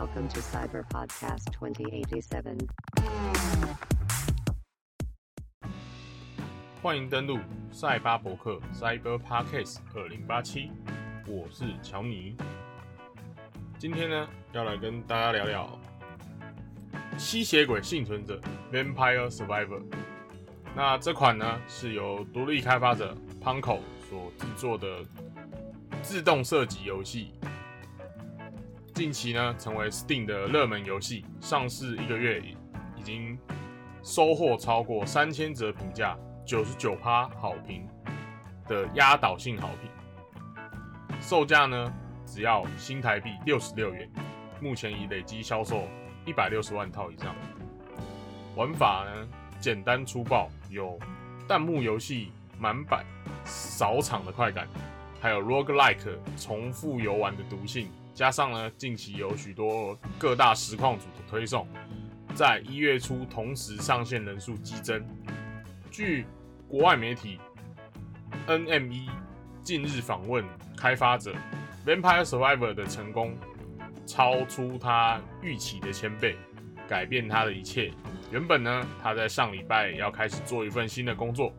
Welcome to Cyber Podcast 2087. 欢迎登录赛巴博客 Cyber Podcast 二零八七，我是乔尼。今天呢，要来跟大家聊聊吸血鬼幸存者 Vampire Survivor。那这款呢，是由独立开发者 Punko 所制作的自动射击游戏。近期呢，成为 Steam 的热门游戏，上市一个月已经收获超过三千则评价，九十九趴好评的压倒性好评。售价呢，只要新台币六十六元，目前已累积销售一百六十万套以上。玩法呢，简单粗暴，有弹幕游戏满版扫场的快感，还有 roguelike 重复游玩的毒性。加上呢，近期有许多各大实况组的推送，在一月初同时上线人数激增。据国外媒体 NME 近日访问开发者，Vampire Survivor 的成功超出他预期的千倍，改变他的一切。原本呢，他在上礼拜要开始做一份新的工作，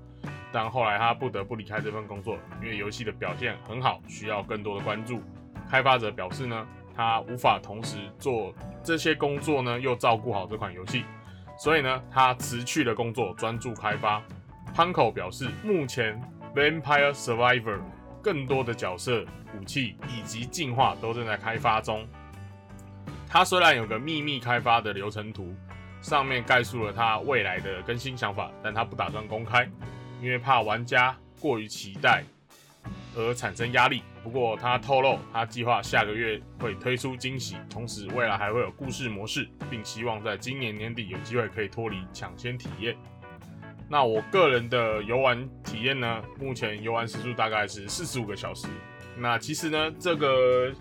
但后来他不得不离开这份工作，因为游戏的表现很好，需要更多的关注。开发者表示呢，他无法同时做这些工作呢，又照顾好这款游戏，所以呢，他辞去了工作，专注开发。Panko 表示，目前 Vampire Survivor 更多的角色、武器以及进化都正在开发中。他虽然有个秘密开发的流程图，上面概述了他未来的更新想法，但他不打算公开，因为怕玩家过于期待而产生压力。不过他透露，他计划下个月会推出惊喜，同时未来还会有故事模式，并希望在今年年底有机会可以脱离抢先体验。那我个人的游玩体验呢？目前游玩时数大概是四十五个小时。那其实呢，这个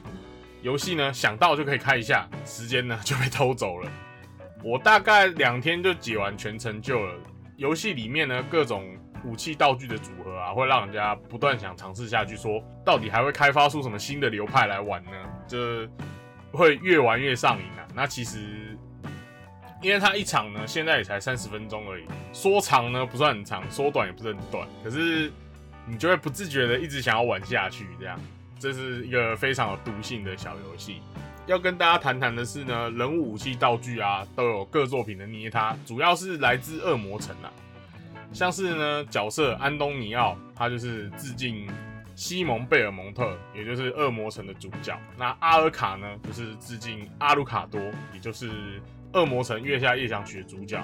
游戏呢，想到就可以开一下，时间呢就被偷走了。我大概两天就解完全成就了。游戏里面呢，各种。武器道具的组会让人家不断想尝试下去。说到底还会开发出什么新的流派来玩呢？就会越玩越上瘾啊。那其实，因为它一场呢，现在也才三十分钟而已，说长呢不算很长，说短也不是很短。可是你就会不自觉的一直想要玩下去，这样，这是一个非常有毒性的小游戏。要跟大家谈谈的是呢，人物武器道具啊，都有各作品的捏它，主要是来自恶魔城啊。像是呢，角色安东尼奥，他就是致敬西蒙贝尔蒙特，也就是恶魔城的主角。那阿尔卡呢，就是致敬阿鲁卡多，也就是恶魔城月下夜想曲的主角。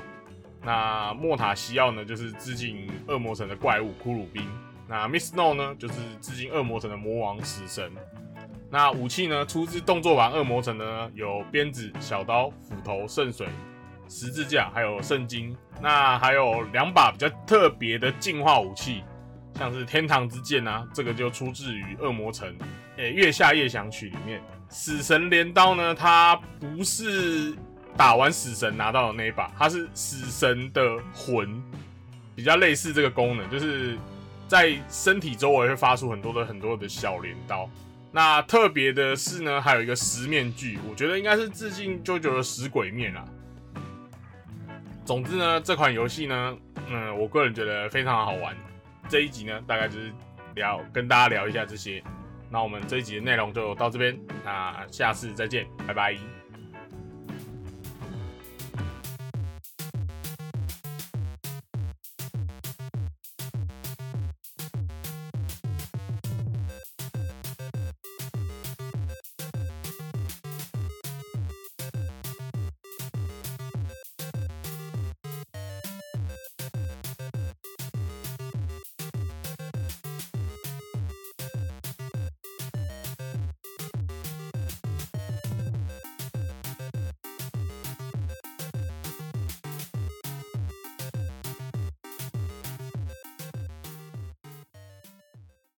那莫塔西奥呢，就是致敬恶魔城的怪物骷髅兵。那 Miss No 呢，就是致敬恶魔城的魔王死神。那武器呢，出自动作版恶魔城呢，有鞭子、小刀、斧头、圣水。十字架，还有圣经，那还有两把比较特别的进化武器，像是天堂之剑啊，这个就出自于恶魔城，诶，月下夜想曲里面。死神镰刀呢，它不是打完死神拿到的那一把，它是死神的魂，比较类似这个功能，就是在身体周围会发出很多的很多的小镰刀。那特别的是呢，还有一个十面具，我觉得应该是致敬舅舅的死鬼面啊。总之呢，这款游戏呢，嗯，我个人觉得非常好玩。这一集呢，大概就是聊跟大家聊一下这些。那我们这一集的内容就到这边，那下次再见，拜拜。